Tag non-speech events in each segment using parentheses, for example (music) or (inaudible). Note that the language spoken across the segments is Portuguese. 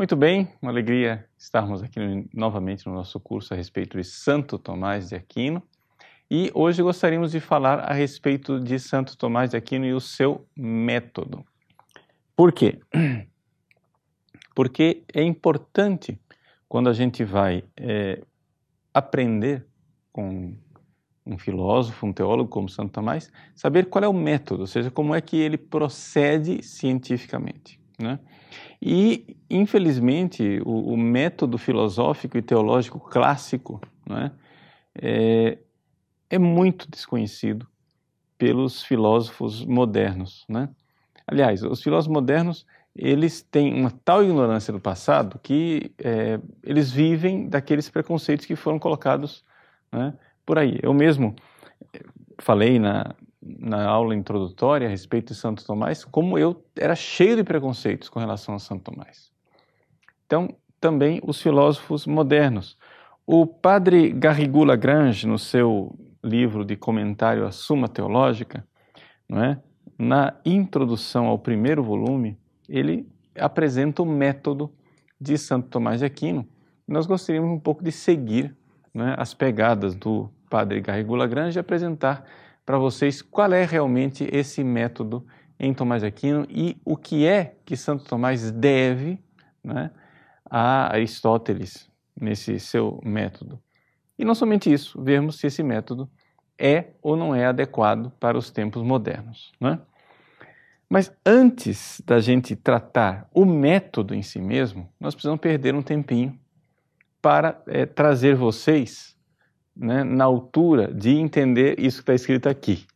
Muito bem, uma alegria estarmos aqui novamente no nosso curso a respeito de Santo Tomás de Aquino. E hoje gostaríamos de falar a respeito de Santo Tomás de Aquino e o seu método. Por quê? (clears throat) Porque é importante quando a gente vai é, aprender com um filósofo, um teólogo como Santo Tomás, saber qual é o método, ou seja, como é que ele procede cientificamente. Né? E, infelizmente, o, o, método filosófico e teológico clássico né, é, é, muito desconhecido pelos filósofos modernos. Né? Aliás, os filósofos modernos eles têm uma tal ignorância do passado que é, eles vivem daqueles preconceitos que foram colocados né, por aí. Eu mesmo falei na, na aula introdutória a respeito de Santo Tomás, como eu era cheio de preconceitos com relação a Santo Tomás. Então, também os filósofos modernos. O padre Garrigou Lagrange, no seu livro de comentário à Suma Teológica, não é? na introdução ao primeiro volume, ele apresenta o método de Santo Tomás de Aquino. Nós gostaríamos um pouco de seguir é? as pegadas do padre Garrigou Lagrange e apresentar para vocês qual é realmente esse método em Tomás de Aquino e o que é que Santo Tomás deve né, a Aristóteles nesse seu método. E não somente isso, vermos se esse método é ou não é adequado para os tempos modernos. Né? Mas antes da gente tratar o método em si mesmo, nós precisamos perder um tempinho para é, trazer vocês né, na altura de entender isso que está escrito aqui.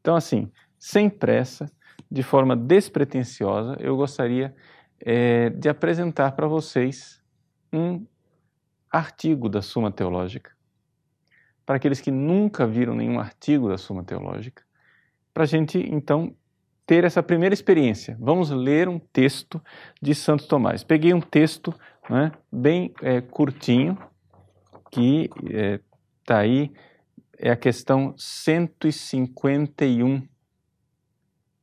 Então, assim, sem pressa, de forma despretensiosa, eu gostaria é, de apresentar para vocês um artigo da Suma Teológica. Para aqueles que nunca viram nenhum artigo da Suma Teológica, para a gente, então, ter essa primeira experiência. Vamos ler um texto de Santo Tomás. Peguei um texto né, bem é, curtinho, que está é, aí, é a questão 151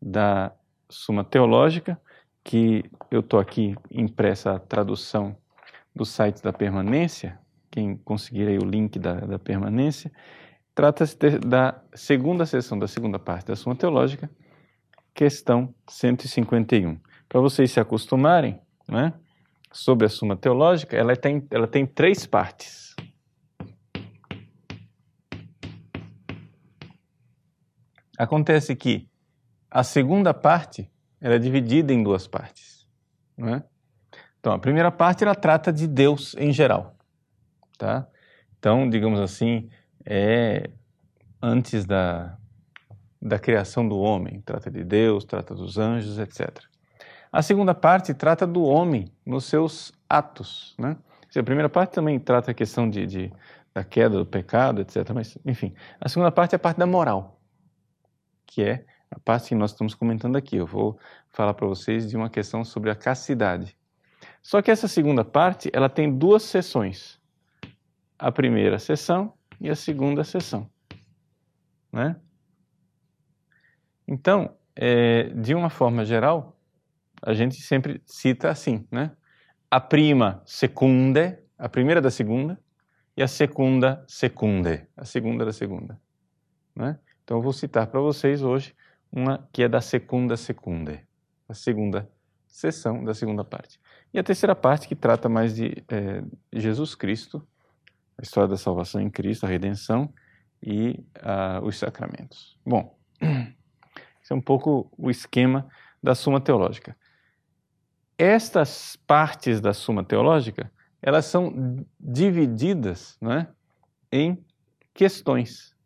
da Suma Teológica, que eu estou aqui impressa a tradução do site da permanência, quem conseguir aí o link da, da permanência, trata-se da segunda sessão, da segunda parte da Suma Teológica, questão 151. Para vocês se acostumarem, né, sobre a Suma Teológica, ela tem, ela tem três partes. Acontece que a segunda parte ela é dividida em duas partes. É? Então, a primeira parte ela trata de Deus em geral. Tá? Então, digamos assim, é antes da, da criação do homem. Trata de Deus, trata dos anjos, etc. A segunda parte trata do homem nos seus atos. Né? A primeira parte também trata a questão de, de, da queda do pecado, etc. Mas, enfim, a segunda parte é a parte da moral que é a parte que nós estamos comentando aqui. Eu vou falar para vocês de uma questão sobre a castidade. Só que essa segunda parte, ela tem duas sessões. A primeira sessão e a segunda sessão. Né? Então, é, de uma forma geral, a gente sempre cita assim, né? A prima secunde, a primeira da segunda, e a segunda secunde, a segunda da segunda. Né? Então eu vou citar para vocês hoje uma que é da segunda secunde, a segunda sessão da segunda parte. E a terceira parte que trata mais de é, Jesus Cristo, a história da salvação em Cristo, a redenção e uh, os sacramentos. Bom, (clears throat) esse é um pouco o esquema da Suma Teológica. Estas partes da Suma Teológica, elas são divididas né, em questões.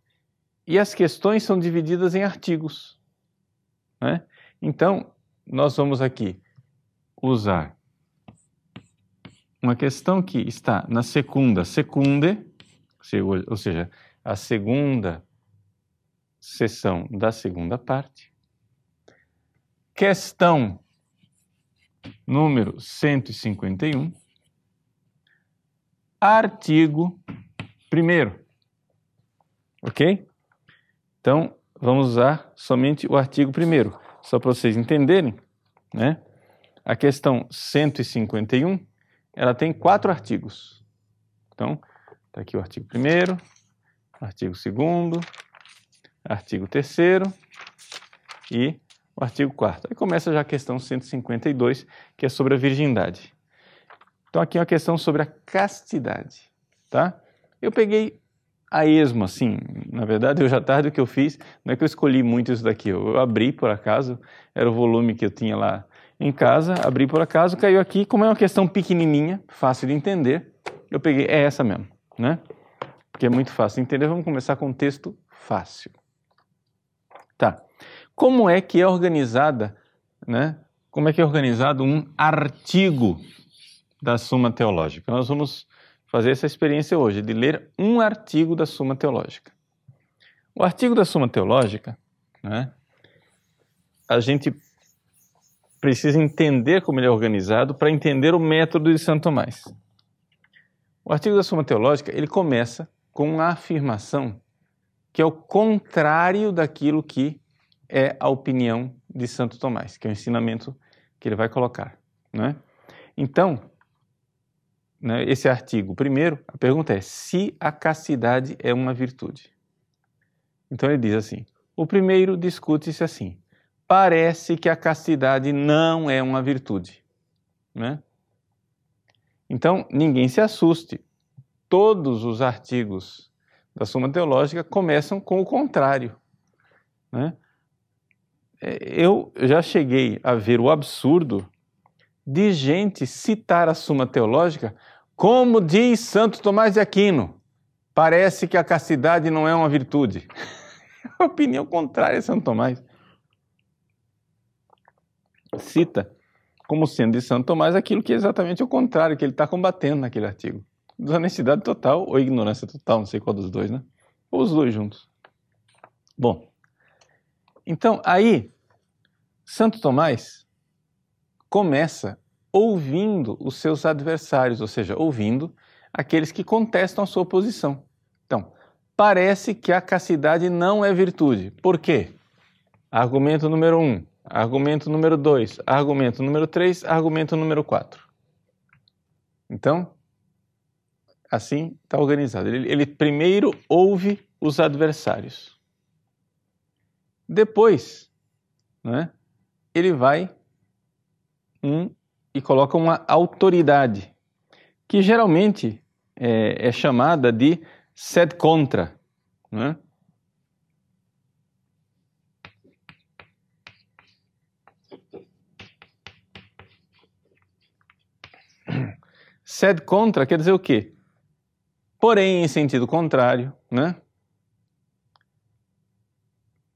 E as questões são divididas em artigos. Né? Então, nós vamos aqui usar uma questão que está na segunda secunde, ou seja, a segunda sessão da segunda parte. Questão número 151, artigo 1. Ok? Então, vamos usar somente o artigo 1, só para vocês entenderem, né? A questão 151, ela tem quatro artigos. Então, está aqui o artigo 1, artigo 2, artigo 3 e o artigo 4 Aí começa já a questão 152, que é sobre a virgindade. Então aqui é uma questão sobre a castidade, tá? Eu peguei a esmo, assim, na verdade, eu já tarde o que eu fiz, não é que eu escolhi muito isso daqui, eu abri por acaso, era o volume que eu tinha lá em casa, abri por acaso, caiu aqui, como é uma questão pequenininha, fácil de entender, eu peguei, é essa mesmo, né? Porque é muito fácil de entender, vamos começar com um texto fácil. Tá. Como é que é organizada, né? Como é que é organizado um artigo da Suma Teológica? Nós vamos fazer essa experiência hoje de ler um artigo da Suma Teológica. O artigo da Suma Teológica, né? A gente precisa entender como ele é organizado para entender o método de Santo Tomás. O artigo da Suma Teológica, ele começa com uma afirmação que é o contrário daquilo que é a opinião de Santo Tomás, que é o ensinamento que ele vai colocar. Né? Então, né, esse artigo, primeiro, a pergunta é se a castidade é uma virtude. Então ele diz assim: o primeiro discute-se assim: parece que a castidade não é uma virtude. Né? Então, ninguém se assuste. Todos os artigos da Suma Teológica começam com o contrário. Né? É, eu já cheguei a ver o absurdo de gente citar a Suma Teológica como diz Santo Tomás de Aquino. Parece que a castidade não é uma virtude. (laughs) a opinião contrária de Santo Tomás. Cita como sendo de Santo Tomás aquilo que é exatamente o contrário, que ele está combatendo naquele artigo desonestidade total ou ignorância total, não sei qual dos dois, né? Ou os dois juntos. Bom, então aí, Santo Tomás começa ouvindo os seus adversários, ou seja, ouvindo aqueles que contestam a sua posição. Então, parece que a castidade não é virtude. Por quê? Argumento número um, argumento número dois, argumento número três, argumento número quatro. Então, assim está organizado. Ele, ele primeiro ouve os adversários. Depois, né, ele vai um, e coloca uma autoridade, que geralmente é, é chamada de sed contra. Né? Sed contra quer dizer o quê? porém em sentido contrário, né?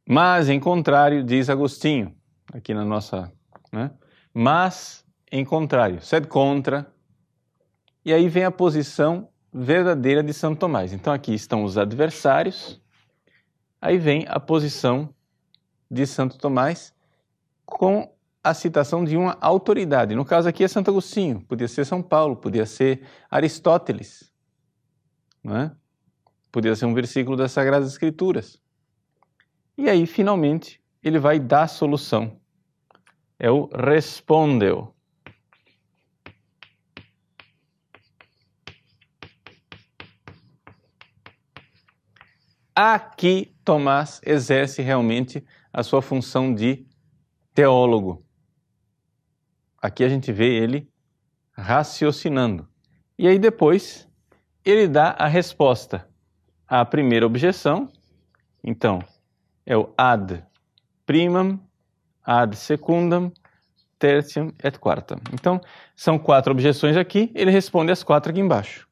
Mas em contrário, diz Agostinho, aqui na nossa, né? Mas em contrário, sed contra. E aí vem a posição verdadeira de Santo Tomás. Então aqui estão os adversários. Aí vem a posição de Santo Tomás com a citação de uma autoridade. No caso aqui é Santo Agostinho, podia ser São Paulo, podia ser Aristóteles não é? Podia ser um versículo das Sagradas Escrituras. E aí, finalmente, ele vai dar a solução. É o respondeu. Aqui Tomás exerce realmente a sua função de teólogo. Aqui a gente vê ele raciocinando. E aí depois ele dá a resposta à primeira objeção. Então, é o ad primam, ad secundam, tertium et quartam. Então, são quatro objeções aqui, ele responde as quatro aqui embaixo.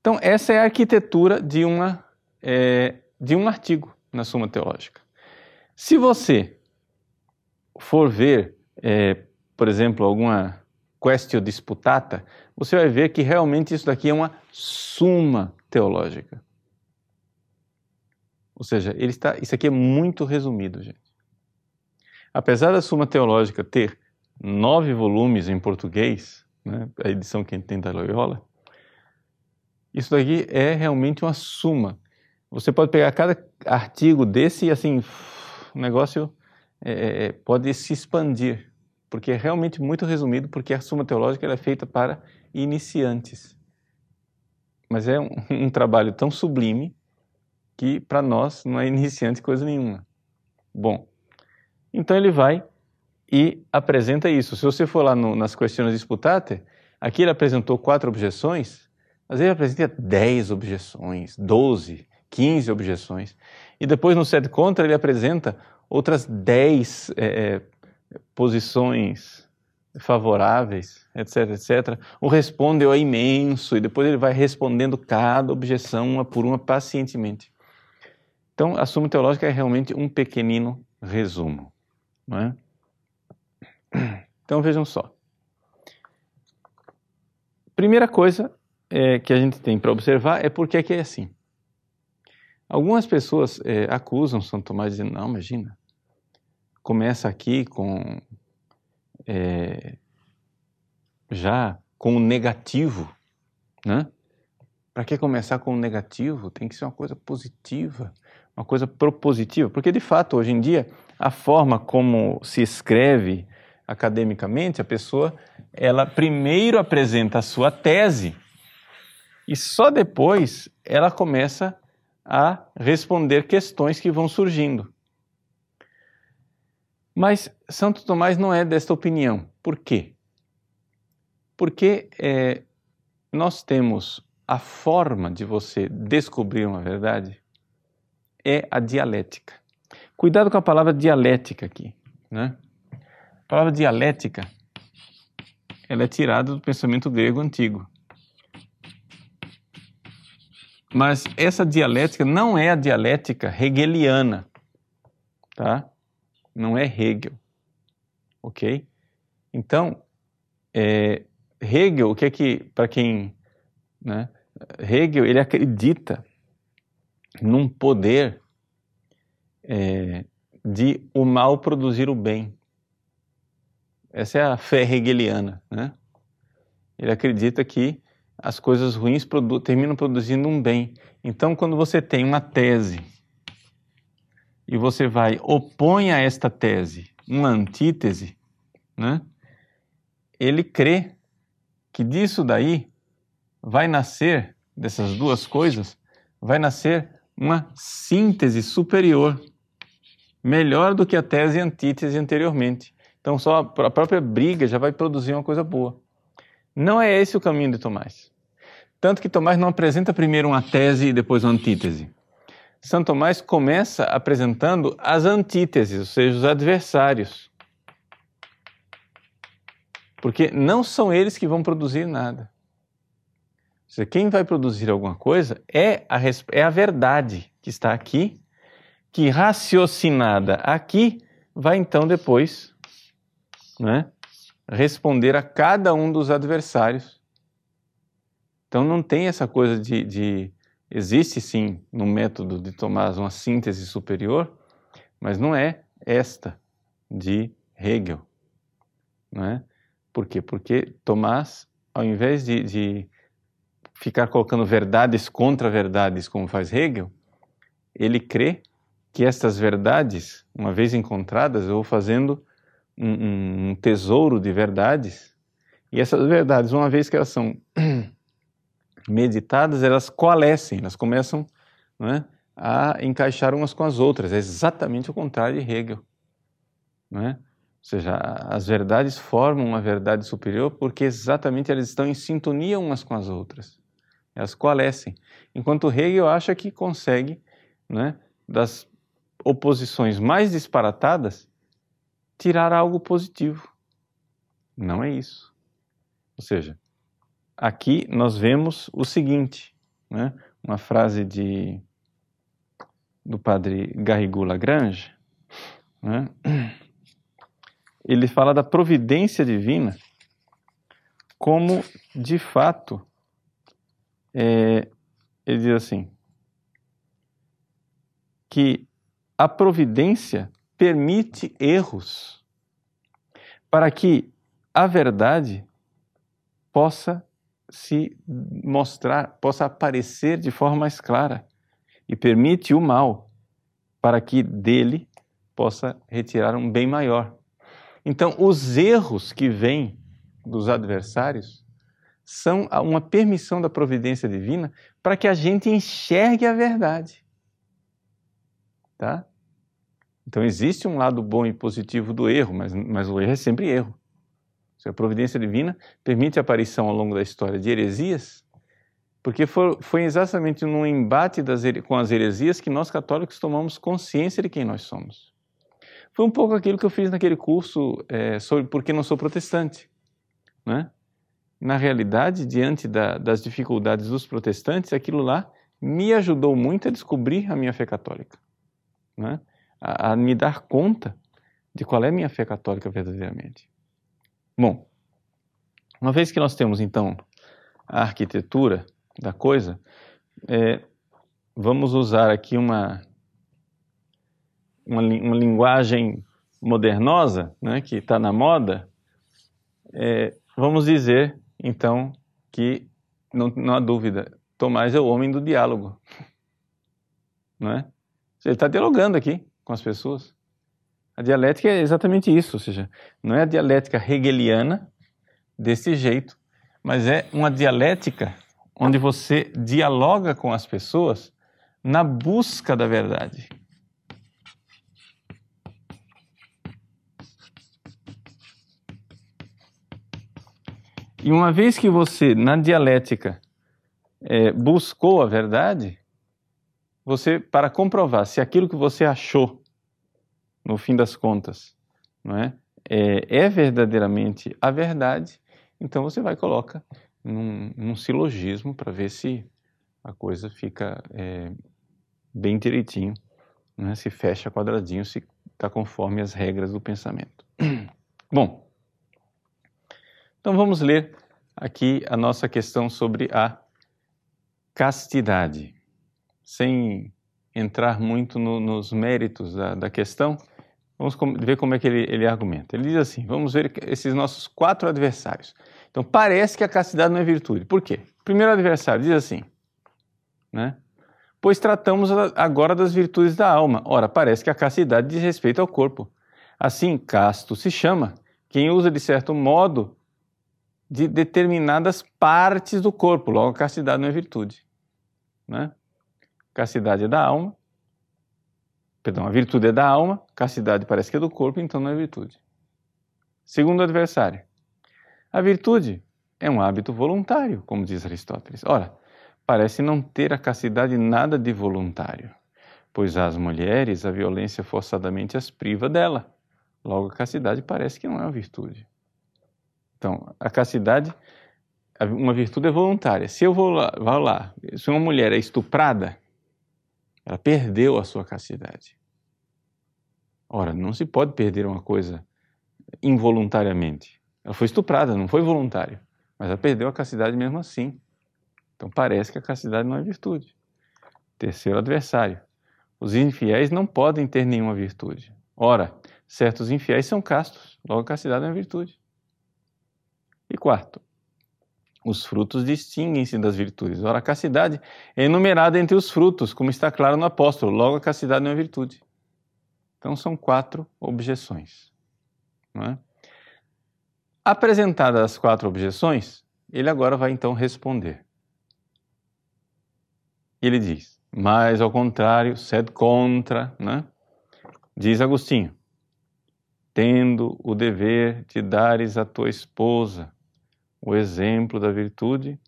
Então, essa é a arquitetura de, uma, é, de um artigo na Suma Teológica. Se você for ver, é, por exemplo, alguma questio disputata, você vai ver que realmente isso daqui é uma suma teológica. Ou seja, ele está, isso aqui é muito resumido, gente. Apesar da Suma Teológica ter nove volumes em português, né, a edição que tem da Loyola, isso daqui é realmente uma suma. Você pode pegar cada artigo desse e assim, o negócio é, é, é, pode se expandir, porque é realmente muito resumido, porque a Suma Teológica é feita para iniciantes. Mas é um, (laughs) um trabalho tão sublime que para nós não é iniciante coisa nenhuma. Bom, então ele vai e apresenta isso. Se você for lá no, nas questões disputate, aqui ele apresentou quatro objeções, mas ele apresenta dez objeções, doze, quinze objeções. E depois no sede contra ele apresenta outras dez é, é, posições favoráveis, etc, etc. O responde é imenso e depois ele vai respondendo cada objeção uma por uma pacientemente. Então, a Suma Teológica é realmente um pequenino resumo. Não é? Então, vejam só. Primeira coisa é, que a gente tem para observar é por que é assim. Algumas pessoas é, acusam São Tomás dizendo, não, imagina, começa aqui com é, já com o negativo, né? Para que começar com o negativo? Tem que ser uma coisa positiva uma coisa propositiva, porque de fato hoje em dia a forma como se escreve academicamente, a pessoa ela primeiro apresenta a sua tese e só depois ela começa a responder questões que vão surgindo. Mas Santo Tomás não é desta opinião. Por quê? Porque é, nós temos a forma de você descobrir uma verdade é a dialética. Cuidado com a palavra dialética aqui. Né? A palavra dialética ela é tirada do pensamento grego antigo. Mas essa dialética não é a dialética hegeliana, tá? Não é Hegel, ok? Então, é, Hegel, o que é que, para quem, né? Hegel, ele acredita num poder é, de o mal produzir o bem. Essa é a fé hegeliana. Né? Ele acredita que as coisas ruins produ terminam produzindo um bem. Então, quando você tem uma tese e você vai opõe a esta tese uma antítese, né? ele crê que disso daí vai nascer, dessas duas coisas, vai nascer uma síntese superior, melhor do que a tese e antítese anteriormente. Então, só a própria briga já vai produzir uma coisa boa. Não é esse o caminho de Tomás. Tanto que Tomás não apresenta primeiro uma tese e depois uma antítese. Santo Tomás começa apresentando as antíteses, ou seja, os adversários. Porque não são eles que vão produzir nada seja, quem vai produzir alguma coisa é a, é a verdade que está aqui, que raciocinada aqui, vai então depois né, responder a cada um dos adversários. Então não tem essa coisa de, de. Existe sim no método de Tomás uma síntese superior, mas não é esta de Hegel. Não é? Por quê? Porque Tomás, ao invés de, de ficar colocando verdades contra verdades, como faz Hegel, ele crê que estas verdades, uma vez encontradas, eu vou fazendo um, um tesouro de verdades, e essas verdades, uma vez que elas são (clears throat) meditadas, elas coalescem, elas começam é, a encaixar umas com as outras. É exatamente o contrário de Hegel. É? Ou seja, as verdades formam uma verdade superior porque exatamente elas estão em sintonia umas com as outras elas coalescem. Enquanto Hegel acha que consegue, né, das oposições mais disparatadas, tirar algo positivo. Não é isso. Ou seja, aqui nós vemos o seguinte, né, uma frase de, do padre Garrigou Lagrange, né, ele fala da providência divina como de fato é, ele diz assim que a providência permite erros para que a verdade possa se mostrar, possa aparecer de forma mais clara e permite o mal para que dele possa retirar um bem maior. Então, os erros que vêm dos adversários são uma permissão da providência divina para que a gente enxergue a verdade. Tá? Então, existe um lado bom e positivo do erro, mas, mas o erro é sempre erro. A providência divina permite a aparição ao longo da história de heresias, porque foi, foi exatamente no embate das, com as heresias que nós católicos tomamos consciência de quem nós somos. Foi um pouco aquilo que eu fiz naquele curso é, sobre por que não sou protestante. Né? Na realidade, diante da, das dificuldades dos protestantes, aquilo lá me ajudou muito a descobrir a minha fé católica, né? A, a me dar conta de qual é a minha fé católica verdadeiramente. Bom, uma vez que nós temos então a arquitetura da coisa, é, vamos usar aqui uma, uma, uma linguagem modernosa, né, que está na moda, é, vamos dizer então que não, não há dúvida, Tomás é o homem do diálogo, (laughs) não é? Ele está dialogando aqui com as pessoas. A dialética é exatamente isso, ou seja, não é a dialética hegeliana desse jeito, mas é uma dialética onde você dialoga com as pessoas na busca da verdade. E uma vez que você, na dialética, é, buscou a verdade, você, para comprovar se aquilo que você achou no fim das contas, não é? É, é verdadeiramente a verdade, então você vai colocar num, num silogismo para ver se a coisa fica é, bem direitinho, né? se fecha quadradinho, se está conforme as regras do pensamento. (clears throat) Bom, então vamos ler aqui a nossa questão sobre a castidade, sem entrar muito no, nos méritos da, da questão Vamos ver como é que ele, ele argumenta. Ele diz assim: vamos ver esses nossos quatro adversários. Então, parece que a castidade não é virtude. Por quê? Primeiro adversário diz assim, né? Pois tratamos agora das virtudes da alma. Ora, parece que a castidade diz respeito ao corpo. Assim, casto se chama quem usa de certo modo de determinadas partes do corpo. Logo, a castidade não é virtude. Né? Castidade é da alma, Perdão, a virtude é da alma, castidade parece que é do corpo, então não é virtude. Segundo adversário, a virtude é um hábito voluntário, como diz Aristóteles. Ora, parece não ter a castidade nada de voluntário, pois às mulheres a violência forçadamente as priva dela. Logo, a castidade parece que não é uma virtude. Então, a castidade, uma virtude é voluntária. Se eu vou lá, vou lá se uma mulher é estuprada, ela perdeu a sua castidade. Ora, não se pode perder uma coisa involuntariamente. Ela foi estuprada, não foi voluntário, mas ela perdeu a castidade mesmo assim. Então parece que a castidade não é virtude. Terceiro adversário. Os infiéis não podem ter nenhuma virtude. Ora, certos infiéis são castos, logo a castidade é virtude. E quarto, os frutos distinguem-se das virtudes. Ora, a castidade é enumerada entre os frutos, como está claro no apóstolo. Logo, a castidade não é virtude. Então, são quatro objeções. É? Apresentadas as quatro objeções, ele agora vai então responder. Ele diz, mas ao contrário, sed contra, né? diz Agostinho, tendo o dever de dares à tua esposa o exemplo da virtude,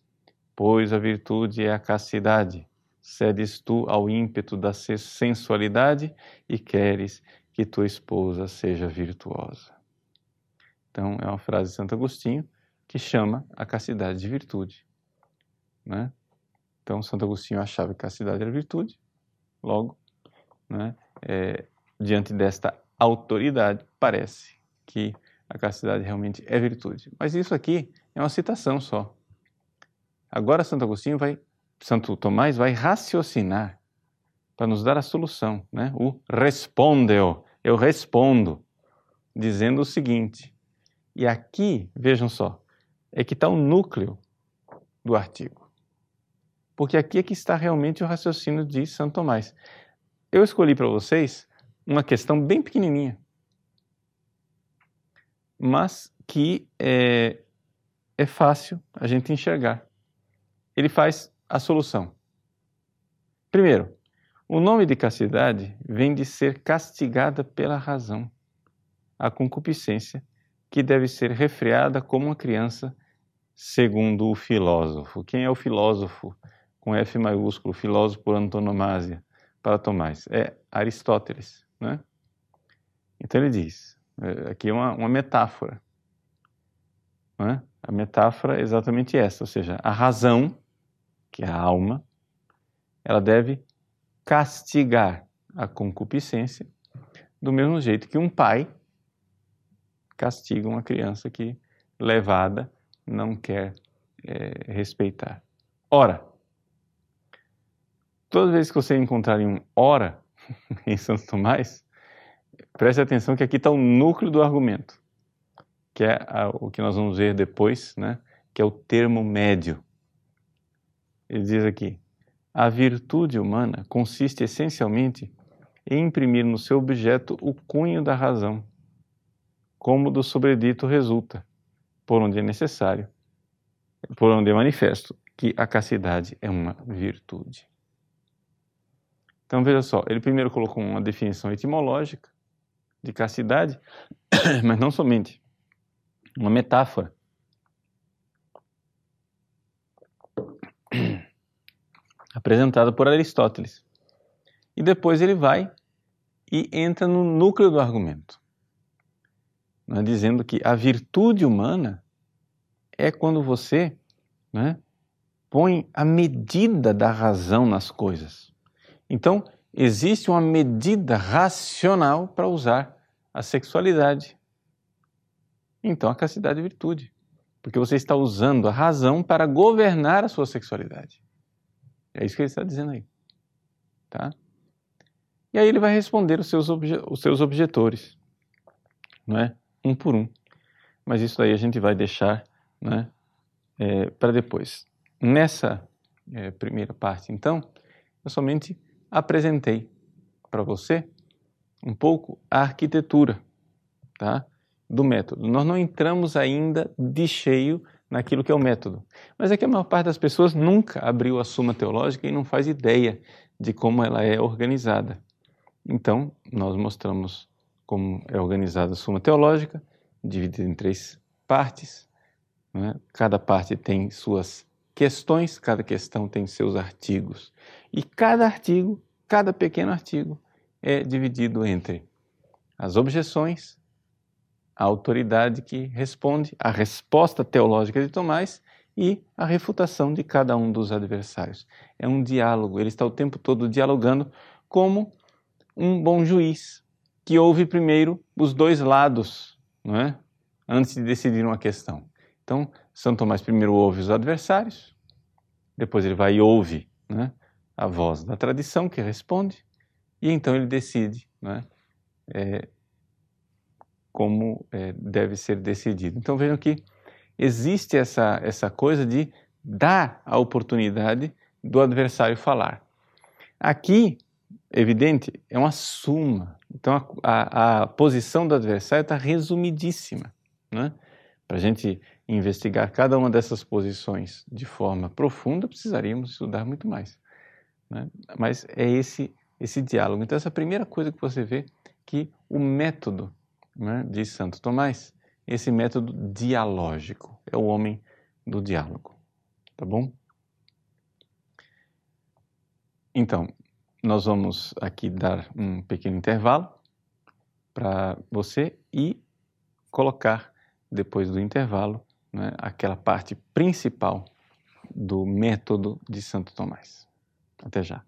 pois a virtude é a castidade. Cedes tu ao ímpeto da sensualidade e queres que tua esposa seja virtuosa. Então, é uma frase de Santo Agostinho que chama a castidade de virtude. Né? Então, Santo Agostinho achava que castidade era virtude, logo, né, é, diante desta autoridade, parece que a castidade realmente é virtude. Mas isso aqui é uma citação só. Agora Santo Agostinho vai, Santo Tomás vai raciocinar para nos dar a solução, né? O respondeu, eu respondo, dizendo o seguinte. E aqui, vejam só, é que está o núcleo do artigo. Porque aqui é que está realmente o raciocínio de Santo Tomás. Eu escolhi para vocês uma questão bem pequenininha, mas que é, é fácil a gente enxergar. Ele faz a solução. Primeiro, o nome de castidade vem de ser castigada pela razão, a concupiscência, que deve ser refreada como uma criança, segundo o filósofo. Quem é o filósofo com F maiúsculo, filósofo por antonomasia, para Tomás? É Aristóteles. Né? Então ele diz, é, aqui é uma, uma metáfora. Né? A metáfora é exatamente essa, ou seja, a razão, que é a alma, ela deve castigar a concupiscência do mesmo jeito que um pai castiga uma criança que, levada, não quer é, respeitar. Ora, toda vez que você encontrar um ora em Santo Tomás, preste atenção que aqui está o núcleo do argumento, que é o que nós vamos ver depois, né? que é o termo médio. Ele diz aqui: a virtude humana consiste essencialmente em imprimir no seu objeto o cunho da razão como do sobredito resulta, por onde é necessário, por onde é manifesto que a castidade é uma virtude. Então veja só, ele primeiro colocou uma definição etimológica de castidade, (coughs) mas não somente, uma metáfora. (clears throat) apresentada por Aristóteles. E depois ele vai e entra no núcleo do argumento né, dizendo que a virtude humana é quando você né, põe a medida da razão nas coisas. Então, existe uma medida racional para usar a sexualidade. Então, a castidade é virtude, porque você está usando a razão para governar a sua sexualidade. É isso que ele está dizendo aí. Tá? E aí ele vai responder os seus, obje os seus objetores. Não é? um por um. Mas isso aí a gente vai deixar né, é, para depois. Nessa é, primeira parte, então, eu somente apresentei para você um pouco a arquitetura tá, do método. Nós não entramos ainda de cheio naquilo que é o método. Mas é que a maior parte das pessoas nunca abriu a Suma Teológica e não faz ideia de como ela é organizada. Então, nós mostramos como é organizada a Suma Teológica, dividida em três partes. Né? Cada parte tem suas questões, cada questão tem seus artigos. E cada artigo, cada pequeno artigo, é dividido entre as objeções, a autoridade que responde, a resposta teológica de Tomás e a refutação de cada um dos adversários. É um diálogo, ele está o tempo todo dialogando como um bom juiz, que ouve primeiro os dois lados, não é? antes de decidir uma questão. Então, São Tomás primeiro ouve os adversários, depois ele vai e ouve né, a voz da tradição que responde, e então ele decide né, é, como é, deve ser decidido. Então vejam que existe essa, essa coisa de dar a oportunidade do adversário falar. Aqui evidente, é uma suma. Então a, a, a posição do adversário está resumidíssima. Né? Para a gente investigar cada uma dessas posições de forma profunda, precisaríamos estudar muito mais. Né? Mas é esse, esse diálogo. Então, essa é a primeira coisa que você vê que o método né, de Santo Tomás, esse método dialógico, é o homem do diálogo. Tá bom? Então, nós vamos aqui dar um pequeno intervalo para você e colocar, depois do intervalo, né, aquela parte principal do método de Santo Tomás. Até já.